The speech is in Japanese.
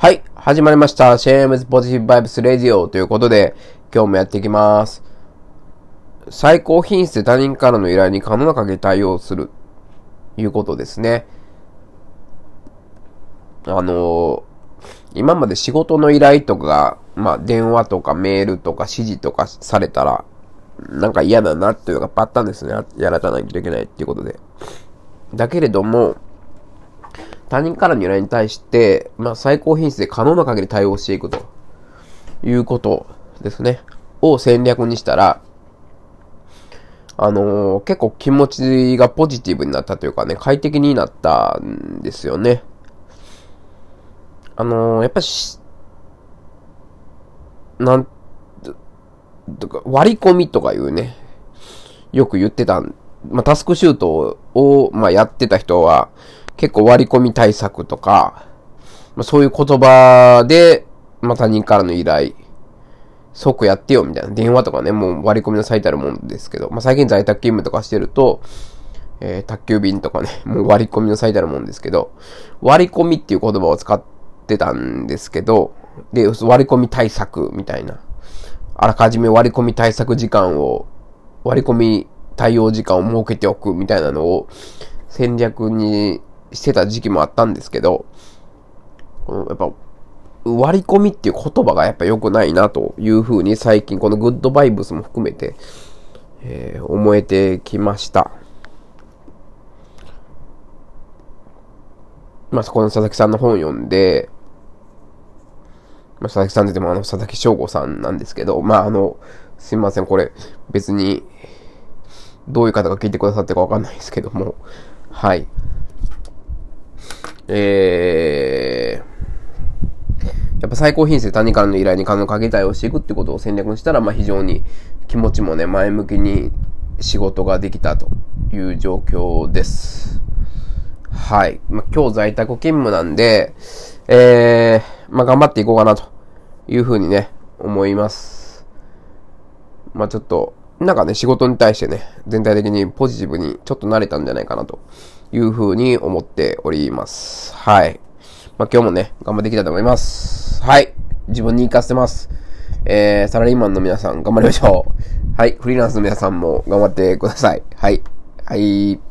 はい。始まりました。シェームズポジティブバイブスレディオということで、今日もやっていきます。最高品質で他人からの依頼に可能な限り対応する。いうことですね。あの今まで仕事の依頼とか、まあ、電話とかメールとか指示とかされたら、なんか嫌だなっていうのがあったんですね。やらないといけないっていうことで。だけれども、他人からの依頼に対して、まあ、最高品質で可能な限り対応していくということですね。を戦略にしたら、あのー結構気持ちがポジティブになったというかね、快適になったんですよね。あのーやっぱし、なん、とか割り込みとかいうね、よく言ってたん、まあ、タスクシュートを、まあ、やってた人は、結構割り込み対策とか、まあ、そういう言葉で、まあ、他人からの依頼、即やってよみたいな。電話とかね、もう割り込みの最たるもんですけど、まあ、最近在宅勤務とかしてると、えー宅急便とかね、もう割り込みの最たるもんですけど、割り込みっていう言葉を使ってたんですけど、で、割り込み対策みたいな。あらかじめ割り込み対策時間を、割り込み対応時間を設けておくみたいなのを戦略にしてた時期もあったんですけど、このやっぱ割り込みっていう言葉がやっぱ良くないなというふうに最近このグッドバイブスも含めて、えー思えてきました。まあ、そこの佐々木さんの本読んで、まあ、佐々木さんって言ってもあの佐々木翔吾さんなんですけど、まああの、すいません、これ別にどういう方が聞いてくださってるかわかんないですけども、はい。えー、やっぱ最高品質で他人からの依頼に可能かけ対応していくってことを戦略にしたら、まあ非常に気持ちもね、前向きに仕事ができたという状況です。はい。まあ今日在宅勤務なんで、えー、まあ頑張っていこうかなというふうにね、思います。まあちょっと、なんかね、仕事に対してね、全体的にポジティブにちょっと慣れたんじゃないかなというふうに思っております。はい。まあ今日もね、頑張っていきたいと思います。はい。自分に活かせてます。えー、サラリーマンの皆さん頑張りましょう。はい。フリーランスの皆さんも頑張ってください。はい。はい。